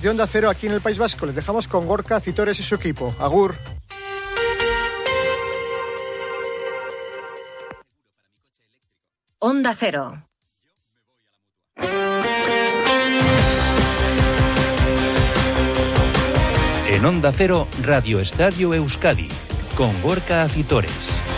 de Onda Cero aquí en el País Vasco. Les dejamos con Gorka Citores y su equipo. Agur. Onda Cero. En Onda Cero, Radio Estadio Euskadi, con Gorka Acitores.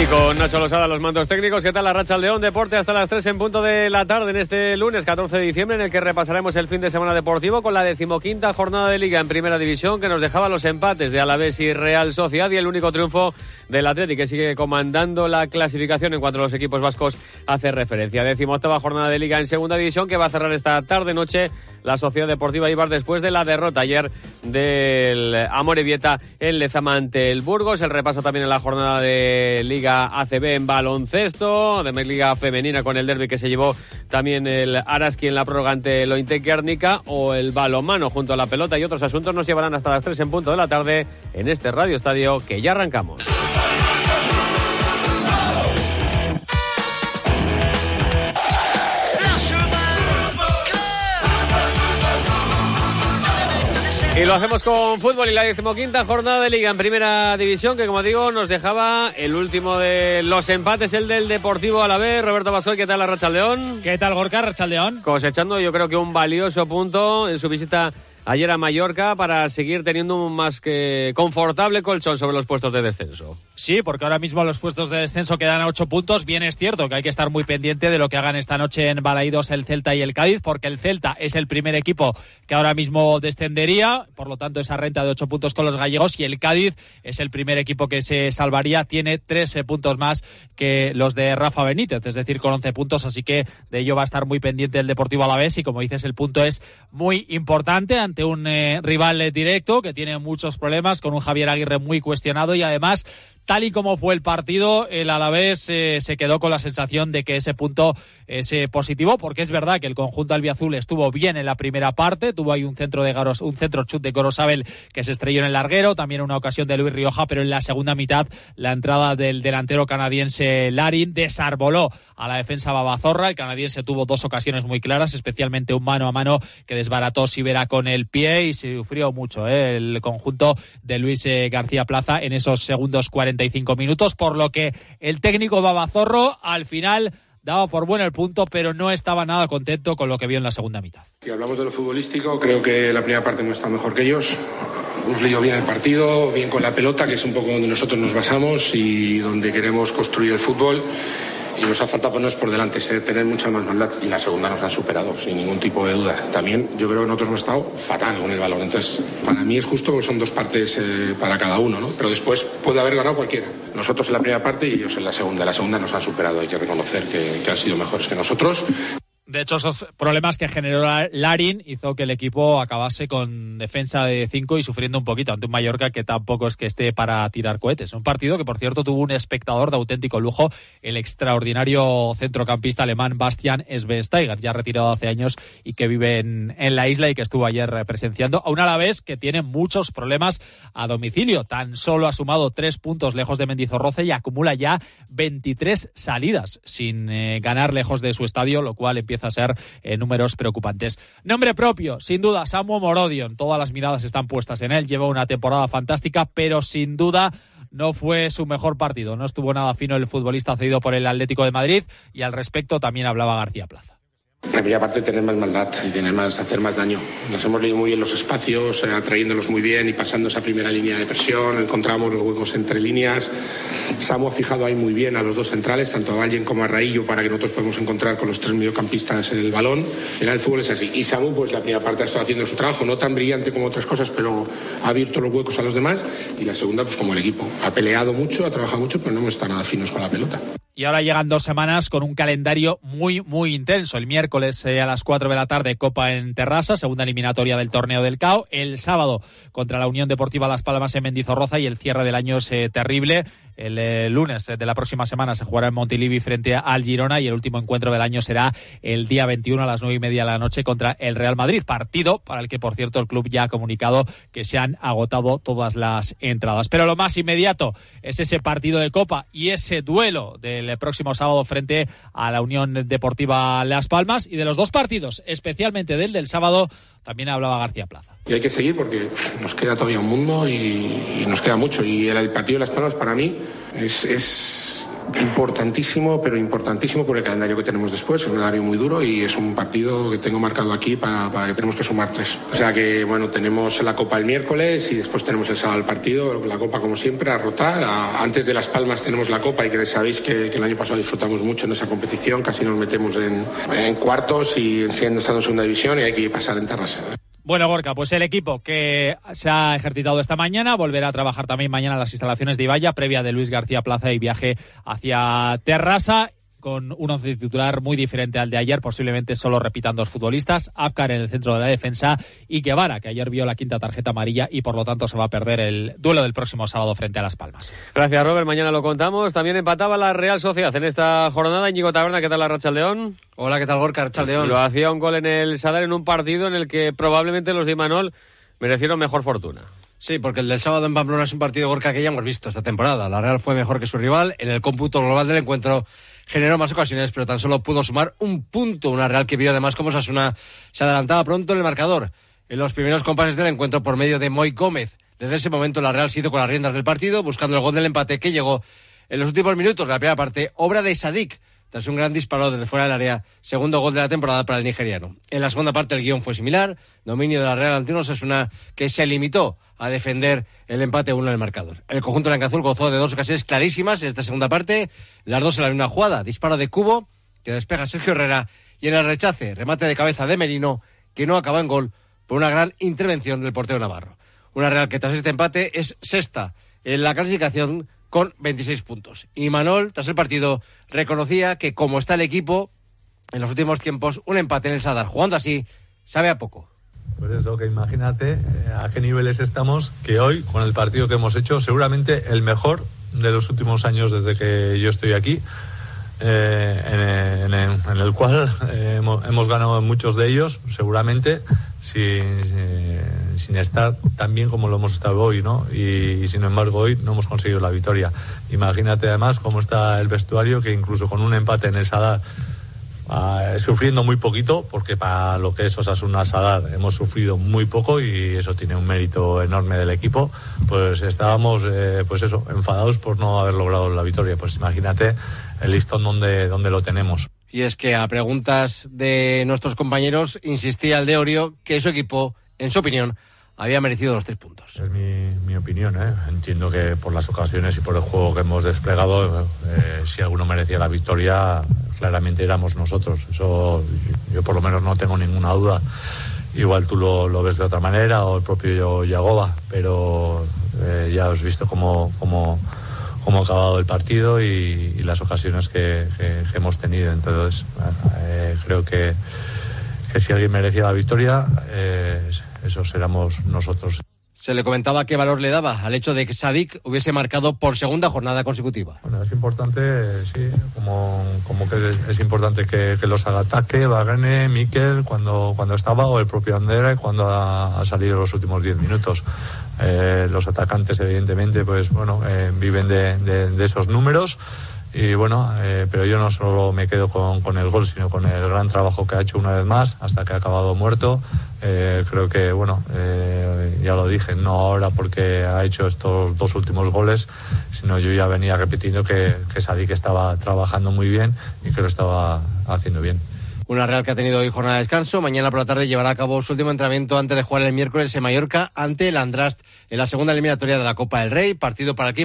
Y con Nacho Losada, los mandos técnicos. ¿Qué tal la racha León Deporte hasta las 3 en punto de la tarde en este lunes 14 de diciembre, en el que repasaremos el fin de semana deportivo con la decimoquinta jornada de Liga en Primera División, que nos dejaba los empates de Alavés y Real Sociedad y el único triunfo del Atlético, que sigue comandando la clasificación en cuanto a los equipos vascos hace referencia. Decimoctava jornada de Liga en Segunda División, que va a cerrar esta tarde-noche la Sociedad Deportiva Ibar después de la derrota ayer del Amorebieta en Lezama ante el Burgos. El repaso también en la jornada de Liga ACB en baloncesto, de Liga Femenina con el derby que se llevó también el Araski en la prórroga ante el o el balonmano junto a la pelota y otros asuntos nos llevarán hasta las 3 en punto de la tarde en este Radio Estadio que ya arrancamos. Y lo hacemos con fútbol y la decimoquinta jornada de liga en primera división, que como digo, nos dejaba el último de los empates, el del Deportivo a la vez. Roberto Vascoy, ¿qué tal la Racha León? ¿Qué tal Gorka, Racha León? Cosechando yo creo que un valioso punto en su visita ayer a Mallorca para seguir teniendo un más que confortable colchón sobre los puestos de descenso. Sí, porque ahora mismo los puestos de descenso quedan a ocho puntos. Bien es cierto que hay que estar muy pendiente de lo que hagan esta noche en Balaídos el Celta y el Cádiz, porque el Celta es el primer equipo que ahora mismo descendería, por lo tanto esa renta de ocho puntos con los gallegos, y el Cádiz es el primer equipo que se salvaría, tiene 13 puntos más que los de Rafa Benítez, es decir, con 11 puntos, así que de ello va a estar muy pendiente el Deportivo Alavés y como dices, el punto es muy importante ante un eh, rival directo que tiene muchos problemas, con un Javier Aguirre muy cuestionado y además tal y como fue el partido, el Alavés eh, se quedó con la sensación de que ese punto es eh, positivo, porque es verdad que el conjunto albiazul estuvo bien en la primera parte, tuvo ahí un centro de Garos, un centro chut de Gorosabel que se estrelló en el larguero, también una ocasión de Luis Rioja, pero en la segunda mitad la entrada del delantero canadiense Larin desarboló a la defensa Babazorra, el canadiense tuvo dos ocasiones muy claras, especialmente un mano a mano que desbarató Sibera con el pie y sufrió mucho eh, el conjunto de Luis García Plaza en esos segundos 40 minutos, por lo que el técnico Babazorro al final daba por bueno el punto, pero no estaba nada contento con lo que vio en la segunda mitad. Si hablamos de lo futbolístico, creo que la primera parte no está mejor que ellos. Hemos leído bien el partido, bien con la pelota, que es un poco donde nosotros nos basamos y donde queremos construir el fútbol y nos ha faltado ponernos por delante, tener mucha más maldad y la segunda nos ha superado sin ningún tipo de duda. También yo creo que nosotros hemos estado fatal con el balón, entonces para mí es justo que son dos partes eh, para cada uno, ¿no? pero después puede haber ganado cualquiera. Nosotros en la primera parte y ellos en la segunda. La segunda nos ha superado, hay que reconocer que han sido mejores que nosotros. De hecho, esos problemas que generó Larin hizo que el equipo acabase con defensa de 5 y sufriendo un poquito ante un Mallorca que tampoco es que esté para tirar cohetes. Un partido que, por cierto, tuvo un espectador de auténtico lujo, el extraordinario centrocampista alemán Bastian Schweinsteiger, ya retirado hace años y que vive en, la isla y que estuvo ayer presenciando a un Alavés que tiene muchos problemas a domicilio. Tan solo ha sumado tres puntos lejos de Mendizorroce y acumula ya 23 salidas sin eh, ganar lejos de su estadio, lo cual empieza a ser eh, números preocupantes. Nombre propio, sin duda, Samu Morodion. Todas las miradas están puestas en él. Lleva una temporada fantástica, pero sin duda no fue su mejor partido. No estuvo nada fino el futbolista cedido por el Atlético de Madrid y al respecto también hablaba García Plaza. La primera parte tener más maldad y tener más, hacer más daño. Nos hemos leído muy bien los espacios, eh, atrayéndolos muy bien y pasando esa primera línea de presión. Encontramos los huecos entre líneas. Samu ha fijado ahí muy bien a los dos centrales, tanto a Vallen como a Raillo, para que nosotros podamos encontrar con los tres mediocampistas el balón. En el fútbol es así. Y Samu, pues la primera parte ha estado haciendo su trabajo, no tan brillante como otras cosas, pero ha abierto los huecos a los demás. Y la segunda, pues como el equipo. Ha peleado mucho, ha trabajado mucho, pero no hemos estado nada finos con la pelota. Y ahora llegan dos semanas con un calendario muy, muy intenso. El miércoles eh, a las 4 de la tarde, Copa en Terrassa, segunda eliminatoria del torneo del CAO. El sábado contra la Unión Deportiva Las Palmas en Mendizorroza y el cierre del año es eh, terrible El eh, lunes de la próxima semana se jugará en Montilivi frente al Girona y el último encuentro del año será el día 21 a las nueve y media de la noche contra el Real Madrid. Partido para el que, por cierto, el club ya ha comunicado que se han agotado todas las entradas. Pero lo más inmediato es ese partido de Copa y ese duelo del próximo sábado frente a la Unión Deportiva Las Palmas y de los dos partidos, especialmente del del sábado, también hablaba García Plaza. Y hay que seguir porque nos queda todavía un mundo y, nos queda mucho. Y el, partido de Las Palmas para mí es, es importantísimo, pero importantísimo por el calendario que tenemos después. Es un calendario muy duro y es un partido que tengo marcado aquí para, que tenemos que sumar tres. O sea que, bueno, tenemos la Copa el miércoles y después tenemos el sábado el partido. La Copa, como siempre, a rotar. antes de Las Palmas tenemos la Copa y que sabéis que, el año pasado disfrutamos mucho en esa competición. Casi nos metemos en, en cuartos y siendo estando en segunda división y hay que pasar en terraza. Bueno, Gorka, pues el equipo que se ha ejercitado esta mañana volverá a trabajar también mañana en las instalaciones de Ibaya, previa de Luis García Plaza y viaje hacia Terrassa con un once titular muy diferente al de ayer, posiblemente solo repitan dos futbolistas, Afkar en el centro de la defensa y Guevara, que ayer vio la quinta tarjeta amarilla y por lo tanto se va a perder el duelo del próximo sábado frente a Las Palmas. Gracias, Robert. Mañana lo contamos. También empataba la Real Sociedad en esta jornada. Íñigo Taberna, ¿qué tal la Racha León? Hola, ¿qué tal Gorka Rachaldeón? Lo hacía un gol en el Sadar en un partido en el que probablemente los de Imanol merecieron mejor fortuna. Sí, porque el del sábado en Pamplona es un partido Gorka que ya hemos visto esta temporada. La Real fue mejor que su rival. En el cómputo global del encuentro generó más ocasiones, pero tan solo pudo sumar un punto. Una Real que vio además cómo Sasuna se adelantaba pronto en el marcador. En los primeros compases del encuentro por medio de Moy Gómez. Desde ese momento la Real se hizo con las riendas del partido, buscando el gol del empate que llegó en los últimos minutos de la primera parte, obra de Sadik, tras un gran disparo desde fuera del área, segundo gol de la temporada para el nigeriano. En la segunda parte el guion fue similar, dominio de la Real ante es una que se limitó a defender el empate uno en marcador. El conjunto Azul gozó de dos ocasiones clarísimas en esta segunda parte, las dos en la misma jugada, disparo de Cubo, que despeja Sergio Herrera, y en el rechace, remate de cabeza de Merino, que no acaba en gol por una gran intervención del portero Navarro. Una Real que tras este empate es sexta en la clasificación con 26 puntos. Y Manol, tras el partido, reconocía que como está el equipo, en los últimos tiempos, un empate en el Sadar, jugando así, sabe a poco. Pues eso, que imagínate eh, a qué niveles estamos, que hoy, con el partido que hemos hecho, seguramente el mejor de los últimos años desde que yo estoy aquí, eh, en, el cual eh, hemos, ganado muchos de ellos, seguramente, sin, sin, estar tan bien como lo hemos estado hoy, ¿no? Y, sin embargo hoy no hemos conseguido la victoria. Imagínate además cómo está el vestuario, que incluso con un empate en el Sadar Ah, sufriendo muy poquito, porque para lo que es Osasuna Sadar hemos sufrido muy poco y eso tiene un mérito enorme del equipo, pues estábamos, eh, pues eso, enfadados por no haber logrado la victoria. Pues imagínate el listón donde, donde lo tenemos. Y es que a preguntas de nuestros compañeros insistía el de Orio que su equipo, en su opinión, había merecido los tres puntos. Es mi, mi opinión, ¿eh? entiendo que por las ocasiones y por el juego que hemos desplegado, eh, si alguno merecía la victoria, claramente éramos nosotros. Eso yo por lo menos no tengo ninguna duda. Igual tú lo, lo ves de otra manera o el propio Yagoba, pero eh, ya has visto cómo, cómo, cómo, ha acabado el partido y, las ocasiones que, hemos tenido. Entonces, eh, creo que, que, si alguien merecía la victoria, eh, esos éramos nosotros. Se le comentaba qué valor le daba al hecho de que Sadik hubiese marcado por segunda jornada consecutiva. Bueno, es importante, sí, como, como que es, importante que, los haga ataque, Bagane, Miquel, cuando, cuando estaba, o el propio Andere, cuando ha, salido los últimos 10 minutos. Eh, los atacantes, evidentemente, pues bueno, eh, viven de, de esos números y bueno, eh, pero yo no solo me quedo con, con, el gol, sino con el gran trabajo que ha hecho una vez más, hasta que ha acabado muerto. Eh, creo que, bueno, eh, ya lo dije, no ahora porque ha hecho estos dos últimos goles, sino yo ya venía repitiendo que, que Sadik estaba trabajando muy bien y que lo estaba haciendo bien. Una Real que ha tenido hoy jornada de descanso. Mañana por la tarde llevará a cabo su último entrenamiento antes de jugar el miércoles en Mallorca ante el Andrast en la segunda eliminatoria de la Copa del Rey. Partido para el que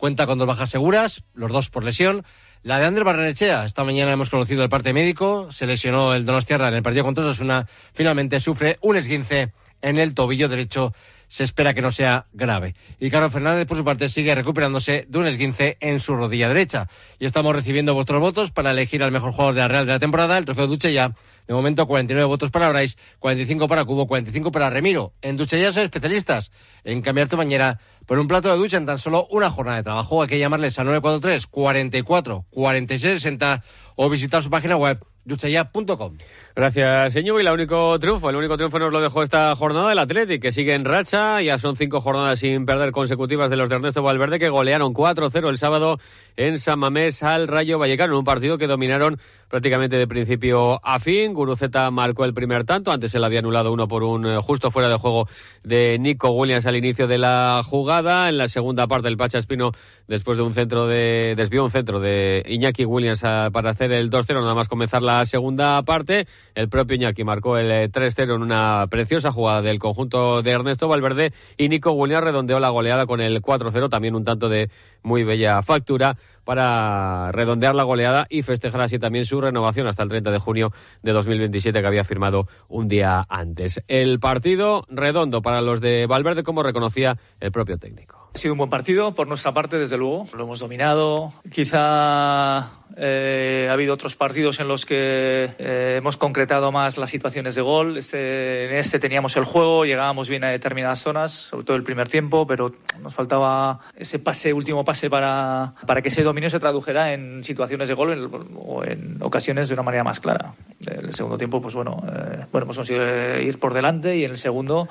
cuenta con dos bajas seguras, los dos por lesión. La de Andrés Barrenechea, esta mañana hemos conocido el parte médico, se lesionó el Donostiarra en el partido contra Osasuna, finalmente sufre un esguince en el tobillo derecho se espera que no sea grave. Y Carlos Fernández, por su parte, sigue recuperándose de un esguince en su rodilla derecha. Y estamos recibiendo vuestros votos para elegir al mejor jugador de la Real de la temporada, el trofeo Duche ya. De momento, 49 votos para Bryce, 45 para Cubo, 45 para Remiro. En Duche ya son especialistas en cambiar tu bañera por un plato de ducha en tan solo una jornada de trabajo. Hay que llamarles a 943 44 46 60 o visitar su página web duchaya.com. Gracias, señor. Y el único triunfo, el único triunfo nos lo dejó esta jornada el Athletic, que sigue en racha. Ya son cinco jornadas sin perder consecutivas de los de Ernesto Valverde, que golearon 4-0 el sábado en San Mamés al Rayo Vallecano, un partido que dominaron prácticamente de principio a fin. Guruceta marcó el primer tanto, antes se le había anulado uno por un eh, justo fuera de juego de Nico Williams al inicio de la jugada. En la segunda parte, el Pacha Espino, después de un centro de. desvió un centro de Iñaki Williams para hacer el 2-0, nada más comenzar la segunda parte. El propio Iñaki marcó el 3-0 eh, en una preciosa jugada del conjunto de Ernesto Valverde y Nico Williams redondeó la goleada con el 4-0, también un tanto de muy bella factura para redondear la goleada y festejar así también su renovación hasta el 30 de junio de 2027 que había firmado un día antes. El partido redondo para los de Valverde, como reconocía el propio técnico. Ha sido un buen partido por nuestra parte, desde luego. Lo hemos dominado. Quizá eh, ha habido otros partidos en los que eh, hemos concretado más las situaciones de gol. Este, en este teníamos el juego, llegábamos bien a determinadas zonas, sobre todo el primer tiempo, pero nos faltaba ese pase, último pase para, para que ese dominio se tradujera en situaciones de gol o en ocasiones de una manera más clara. El segundo tiempo, pues bueno, eh, bueno hemos conseguido ir por delante y en el segundo,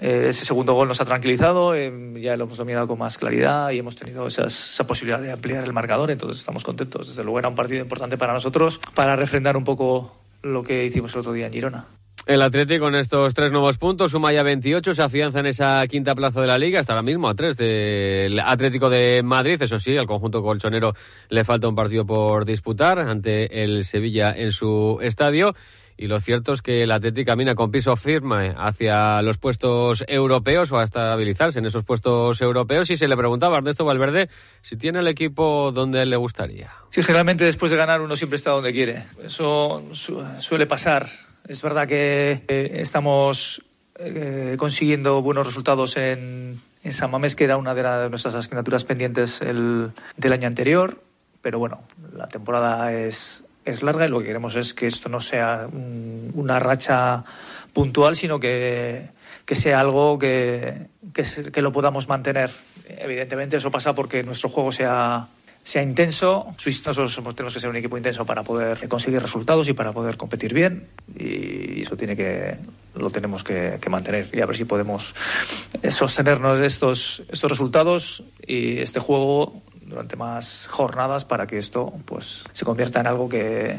ese segundo gol nos ha tranquilizado, ya lo hemos dominado con más claridad y hemos tenido esa posibilidad de ampliar el marcador, entonces estamos contentos. Desde luego era un partido importante para nosotros para refrendar un poco lo que hicimos el otro día en Girona. El Atlético con estos tres nuevos puntos suma ya 28, se afianza en esa quinta plaza de la liga, hasta ahora mismo a tres del Atlético de Madrid. Eso sí, al conjunto colchonero le falta un partido por disputar ante el Sevilla en su estadio y lo cierto es que el Atlético camina con piso firme hacia los puestos europeos o a estabilizarse en esos puestos europeos y se le preguntaba a Ernesto Valverde si tiene el equipo donde le gustaría. Sí, generalmente después de ganar uno siempre está donde quiere. Eso suele pasar. Es verdad que eh, estamos eh, consiguiendo buenos resultados en, San Mamés, que era una de, nuestras asignaturas pendientes el, del año anterior. Pero bueno, la temporada es, es larga y lo que queremos es que esto no sea una racha puntual, sino que, sea algo que, que, lo podamos mantener. Evidentemente eso pasa porque nuestro juego sea, sea intenso. Nosotros tenemos que ser un equipo intenso para poder conseguir resultados y para poder competir bien y eso tiene que lo tenemos que, que mantener y a ver si podemos sostenernos estos, estos resultados y este juego durante más jornadas para que esto pues se convierta en algo que,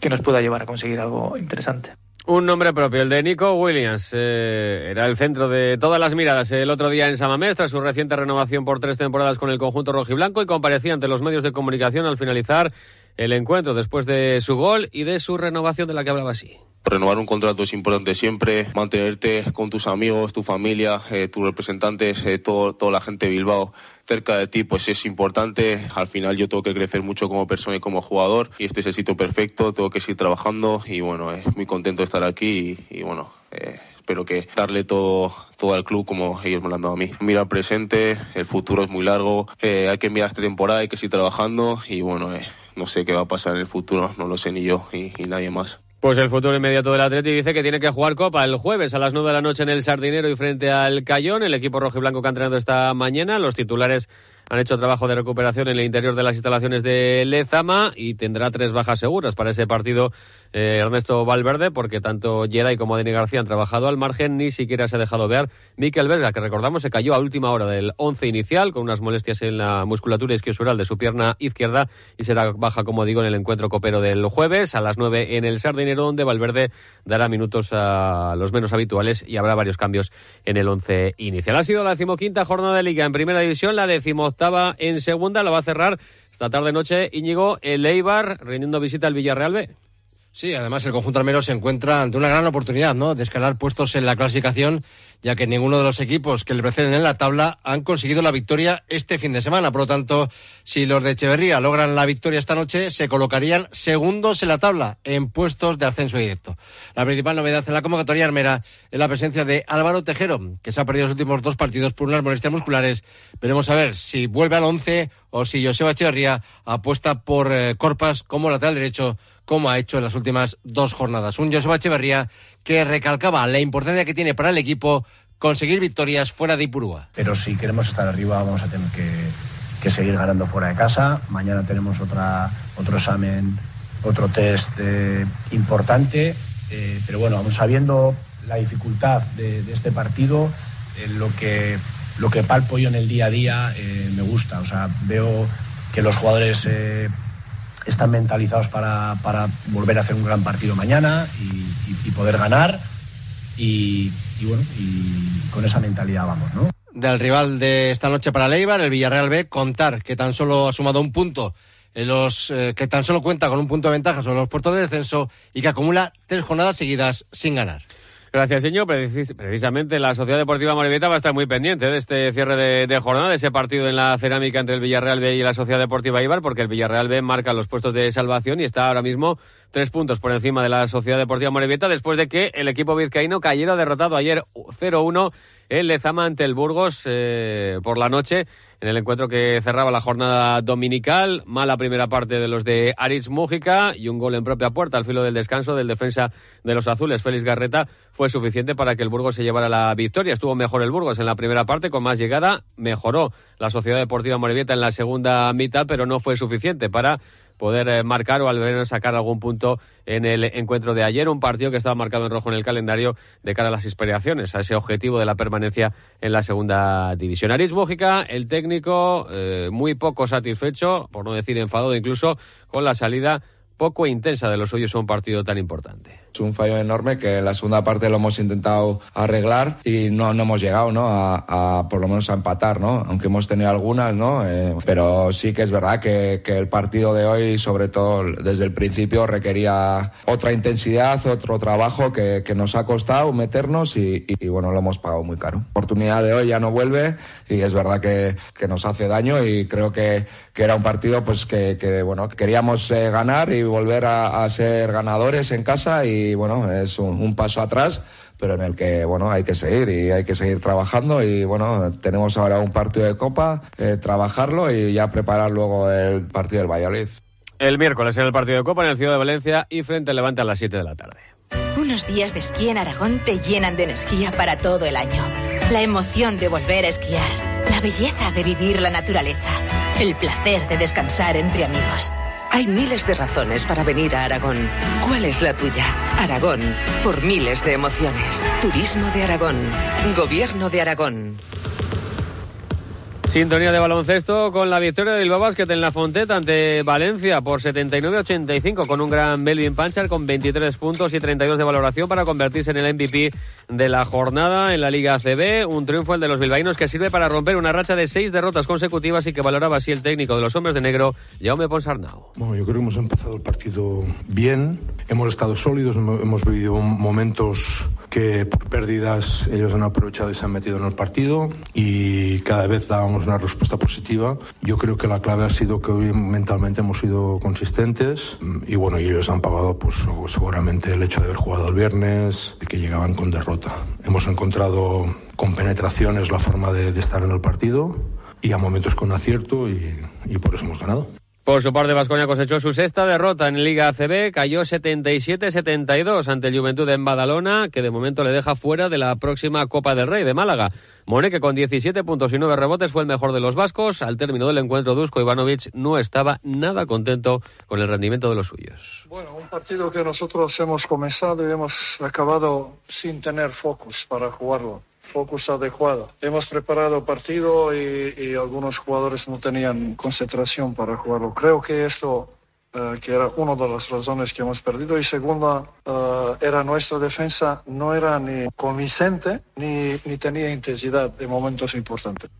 que nos pueda llevar a conseguir algo interesante. Un nombre propio, el de Nico Williams. Eh, era el centro de todas las miradas el otro día en Samamés, tras su reciente renovación por tres temporadas con el conjunto rojiblanco y comparecía ante los medios de comunicación al finalizar el encuentro después de su gol y de su renovación de la que hablaba así. Renovar un contrato es importante siempre, mantenerte con tus amigos, tu familia, eh, tus representantes, eh, todo, toda la gente de Bilbao cerca de ti, pues es importante. Al final yo tengo que crecer mucho como persona y como jugador y este es el sitio perfecto, tengo que seguir trabajando y bueno, es muy contento de estar aquí y, bueno, eh, espero que darle todo, todo al club como ellos me lo han dado a mí. Mira el presente, el futuro es muy largo, hay que mirar esta temporada, hay que seguir trabajando y bueno, no sé qué va a pasar en el futuro, no lo sé ni yo y nadie más. Pues el futuro inmediato del Atleti dice que tiene que jugar Copa el jueves a las 9 de la noche en el Sardinero y frente al Cayón, el equipo rojo y blanco que ha entrenado esta mañana. Los titulares han hecho trabajo de recuperación en el interior de las instalaciones de Lezama y tendrá tres bajas seguras para ese partido eh, Ernesto Valverde, porque tanto Geray como Dani García han trabajado al margen, ni siquiera se ha dejado ver Miquel Verga, que recordamos se cayó a última hora del once inicial con unas molestias en la musculatura isquiosural de su pierna izquierda y será baja, como digo, en el encuentro copero del jueves a las nueve en el Sardinero, donde Valverde dará minutos a los menos habituales y habrá varios cambios en el once inicial. Ha sido la decimoquinta jornada de Liga en Primera División, la decimoctava en Segunda, la va a cerrar esta tarde-noche Íñigo el Eibar, rindiendo visita al Villarreal B. Sí, además el conjunto armero se encuentra ante una gran oportunidad, ¿no? De escalar puestos en la clasificación, ya que ninguno de los equipos que le preceden en la tabla han conseguido la victoria este fin de semana. Por lo tanto, si los de Echeverría logran la victoria esta noche, se colocarían segundos en la tabla, en puestos de ascenso directo. La principal novedad en la convocatoria armera es la presencia de Álvaro Tejero, que se ha perdido los últimos dos partidos por unas molestias musculares. Veremos a ver si vuelve al once o si Joseba Echeverría apuesta por eh, Corpas como lateral derecho como ha hecho en las últimas dos jornadas. Un Joseba Echeverría que recalcaba la importancia que tiene para el equipo conseguir victorias fuera de Ipurúa. Pero si queremos estar arriba vamos a tener que, seguir ganando fuera de casa. Mañana tenemos otra, otro examen, otro test eh, importante. Eh, pero bueno, aún sabiendo la dificultad de, este partido, eh, lo, que, lo que palpo yo en el día a día me gusta. O sea, veo que los jugadores están mentalizados para, para, volver a hacer un gran partido mañana y, poder ganar. Y, y, bueno, y con esa mentalidad vamos, ¿no? Del rival de esta noche para Leibar, el Villarreal B, contar que tan solo ha sumado un punto en los eh, que tan solo cuenta con un punto de ventaja sobre los puertos de descenso y que acumula tres jornadas seguidas sin ganar. Gracias, señor. Precis precisamente la Sociedad Deportiva Morevieta va a estar muy pendiente de este cierre de, de, jornada, de ese partido en la cerámica entre el Villarreal B y la Sociedad Deportiva Ibar, porque el Villarreal B marca los puestos de salvación y está ahora mismo tres puntos por encima de la Sociedad Deportiva Morevieta después de que el equipo vizcaíno cayera derrotado ayer 0-1 en Lezama ante el Burgos eh, por la noche en el encuentro que cerraba la jornada dominical. Mala primera parte de los de Aritz Mújica y un gol en propia puerta al filo del descanso del defensa de los azules, Félix Garreta, fue suficiente para que el Burgos se llevara la victoria. Estuvo mejor el Burgos en la primera parte con más llegada, mejoró la Sociedad Deportiva Morevieta en la segunda mitad, pero no fue suficiente para poder eh, marcar o al menos sacar algún punto en el encuentro de ayer. Un partido que estaba marcado en rojo en el calendario de cara a las aspiraciones, a ese objetivo de la permanencia en la segunda división. Aris Bójica, el técnico, eh, muy poco satisfecho, por no decir enfadado incluso, con la salida poco intensa de los suyos a un partido tan importante. Es un fallo enorme que en la segunda parte lo hemos intentado arreglar y no, no hemos llegado, ¿no? A, a, por lo menos a empatar, ¿no? Aunque hemos tenido algunas, ¿no? Eh, pero sí que es verdad que, que, el partido de hoy, sobre todo desde el principio, requería otra intensidad, otro trabajo que, que nos ha costado meternos y, y, y, bueno, lo hemos pagado muy caro. La oportunidad de hoy ya no vuelve y es verdad que, que nos hace daño y creo que, era un partido pues que bueno, queríamos eh, ganar y volver a, a ser ganadores en casa y y bueno, es un, un, paso atrás, pero en el que bueno hay que seguir y hay que seguir trabajando y bueno, tenemos ahora un partido de Copa, eh, trabajarlo y ya preparar luego el partido del Valladolid. El miércoles en el partido de Copa en el Ciudad de Valencia y frente al Levante a las 7 de la tarde. Unos días de esquí en Aragón te llenan de energía para todo el año. La emoción de volver a esquiar, la belleza de vivir la naturaleza, el placer de descansar entre amigos. Hay miles de razones para venir a Aragón. ¿Cuál es la tuya? Aragón, por miles de emociones. Turismo de Aragón. Gobierno de Aragón. Sintonía de baloncesto con la victoria del Bilbao Basket en la Fonteta ante Valencia por 79-85 con un gran Melvin Panchar con 23 puntos y 32 de valoración para convertirse en el MVP de la jornada en la Liga ACB. Un triunfo el de los bilbaínos que sirve para romper una racha de seis derrotas consecutivas y que valoraba así el técnico de los hombres de negro, Jaume Ponsarnau. Bueno, yo creo que hemos empezado el partido bien, hemos estado sólidos, hemos vivido momentos que por pérdidas ellos han aprovechado y se han metido en el partido y cada vez dábamos una respuesta positiva. Yo creo que la clave ha sido que hoy mentalmente hemos sido consistentes y bueno, ellos han pagado pues seguramente el hecho de haber jugado el viernes, de que llegaban con derrota. Hemos encontrado con penetraciones la forma de, de estar en el partido y a momentos con acierto y, y por eso hemos ganado. Por su parte, Vasconia cosechó su sexta derrota en Liga ACB, cayó 77-72 ante el Juventud en Badalona, que de momento le deja fuera de la próxima Copa del Rey de Málaga. More, que con 17 puntos y 9 rebotes fue el mejor de los vascos. Al término del encuentro, Dusko Ivanovic no estaba nada contento con el rendimiento de los suyos. Bueno, un partido que nosotros hemos comenzado y hemos acabado sin tener focus para jugarlo focus adecuado. Hemos preparado partido y, algunos jugadores no tenían concentración para jugarlo. Creo que esto, uh, que era una de las razones que hemos perdido. Y segunda, uh, era nuestra defensa, no era ni convincente ni, ni tenía intensidad de momentos importantes.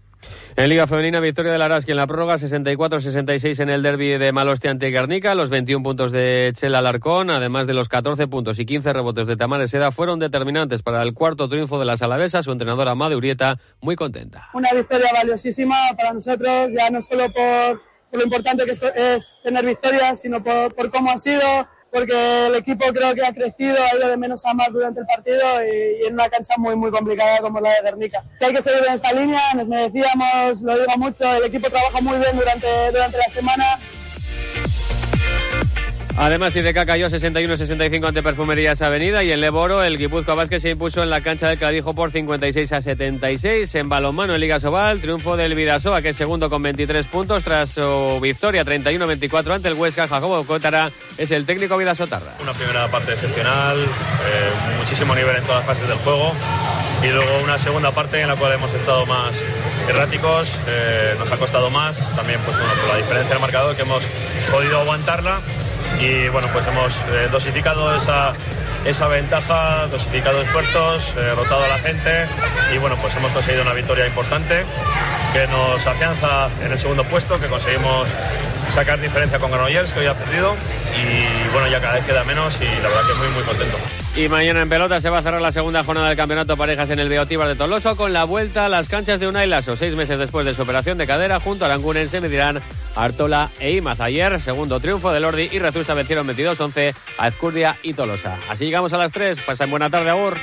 En Liga Femenina, victoria de Araski en la prórroga, 64-66 en el derby de Maloste ante Garnica. Los 21 puntos de Chela Alarcón, además de los 14 puntos y 15 rebotes de Tamara Seda, fueron determinantes para el cuarto triunfo de las Alavesas. Su entrenadora Amade Urieta, muy contenta. Una victoria valiosísima para nosotros, ya no solo por, por lo importante que es, es tener victorias, sino por, por cómo ha sido, porque el equipo creo que ha crecido, ha ido de menos a más durante el partido y, en una cancha muy muy complicada como la de Guernica. Hay que seguir en esta línea, nos merecíamos, lo digo mucho, el equipo trabaja muy bien durante, durante la semana. Además, Ideca cayó 61-65 ante Perfumerías Avenida y en Leboro el Guipúzcoa Vázquez se impuso en la cancha del Cadijo por 56 a 76. En balonmano en Liga Sobal, triunfo del Vidasoa que es segundo con 23 puntos tras su victoria 31-24 ante el Huesca. Jacobo Cotara es el técnico Vidasotarra. Una primera parte excepcional, eh, muchísimo nivel en todas las fases del juego y luego una segunda parte en la cual hemos estado más erráticos, eh, nos ha costado más, también pues bueno, por la diferencia del marcador que hemos podido aguantarla y bueno, pues hemos eh, dosificado esa, esa ventaja, dosificado esfuerzos, eh, rotado a la gente y bueno, pues hemos conseguido una victoria importante que nos afianza en el segundo puesto, que conseguimos sacar diferencia con Granollers, que hoy ha perdido y bueno, ya cada vez queda menos y la verdad que muy muy contento. Y mañana en pelota se va a cerrar la segunda jornada del campeonato parejas en el Beotíbar de Toloso con la vuelta a las canchas de Unai Lasso. Seis meses después de su operación de cadera, junto a Aranguren se medirán Artola e Imaz. Ayer, segundo triunfo de Lordi y Rezusta vencieron 22-11 a Ezcurdia y Tolosa. Así llegamos a las 3. Pasen buena tarde, Agur.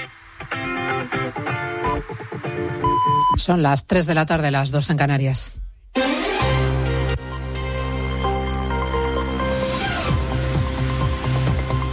Son las 3 de la tarde, las 2 en Canarias.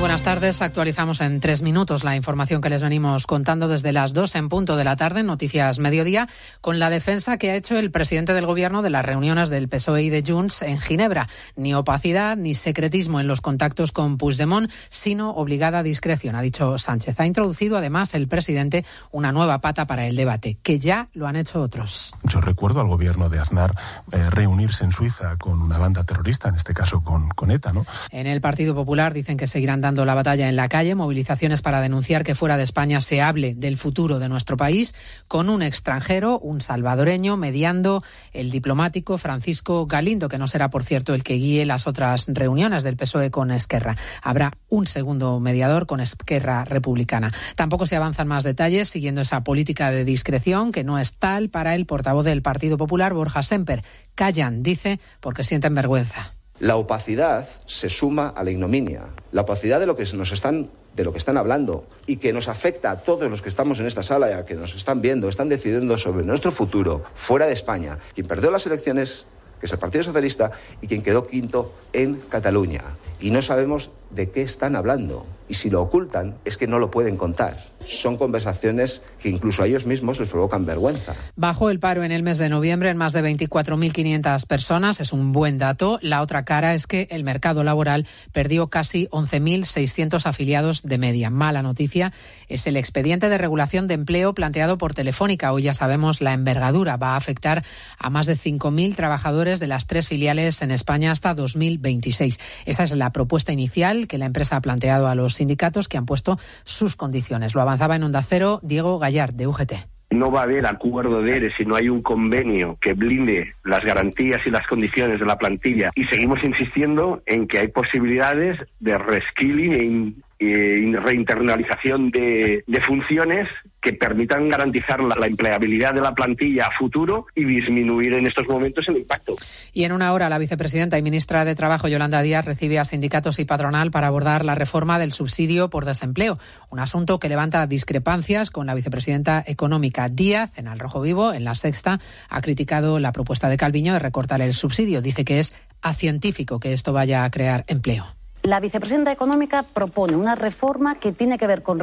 Buenas tardes. Actualizamos en tres minutos la información que les venimos contando desde las dos en punto de la tarde, Noticias Mediodía, con la defensa que ha hecho el presidente del Gobierno de las reuniones del PSOE y de Junts en Ginebra. Ni opacidad ni secretismo en los contactos con Puigdemont, sino obligada discreción, ha dicho Sánchez. Ha introducido además el presidente una nueva pata para el debate, que ya lo han hecho otros. Yo recuerdo al gobierno de Aznar eh, reunirse en Suiza con una banda terrorista, en este caso con, con ETA, ¿no? En el Partido Popular dicen que seguirán dando la batalla en la calle, movilizaciones para denunciar que fuera de España se hable del futuro de nuestro país, con un extranjero, un salvadoreño, mediando el diplomático Francisco Galindo, que no será, por cierto, el que guíe las otras reuniones del PSOE con Esquerra. Habrá un segundo mediador con Esquerra Republicana. Tampoco se avanzan más detalles siguiendo esa política de discreción que no es tal para el portavoz del Partido Popular, Borja Semper. Callan, dice, porque sienten vergüenza. La opacidad se suma a la ignominia. La opacidad de lo que nos están de lo que están hablando y que nos afecta a todos los que estamos en esta sala a que nos están viendo, están decidiendo sobre nuestro futuro fuera de España. Quien perdió las elecciones, que es el Partido Socialista, y quien quedó quinto en Cataluña. Y no sabemos de qué están hablando. Y si lo ocultan, es que no lo pueden contar. Son conversaciones que incluso a ellos mismos les provocan vergüenza. Bajó el paro en el mes de noviembre en más de 24.500 personas. Es un buen dato. La otra cara es que el mercado laboral perdió casi 11.600 afiliados de media. Mala noticia es el expediente de regulación de empleo planteado por Telefónica. Hoy ya sabemos la envergadura. Va a afectar a más de 5.000 trabajadores de las tres filiales en España hasta 2026. Esa es la propuesta inicial que la empresa ha planteado a los sindicatos que han puesto sus condiciones. Avanzaba en Onda Diego Gallard, de UGT. No va a haber acuerdo de ERE si no hay un convenio que blinde las garantías y las condiciones de la plantilla. Y seguimos insistiendo en que hay posibilidades de reskilling e, e reinternalización de funciones que permitan garantizar la, la, empleabilidad de la plantilla a futuro y disminuir en estos momentos el impacto. Y en una hora la vicepresidenta y ministra de Trabajo Yolanda Díaz recibe a sindicatos y patronal para abordar la reforma del subsidio por desempleo, un asunto que levanta discrepancias con la vicepresidenta económica Díaz en Al Rojo Vivo, en la Sexta, ha criticado la propuesta de Calviño de recortar el subsidio. Dice que es acientífico que esto vaya a crear empleo. La vicepresidenta económica propone una reforma que tiene que ver con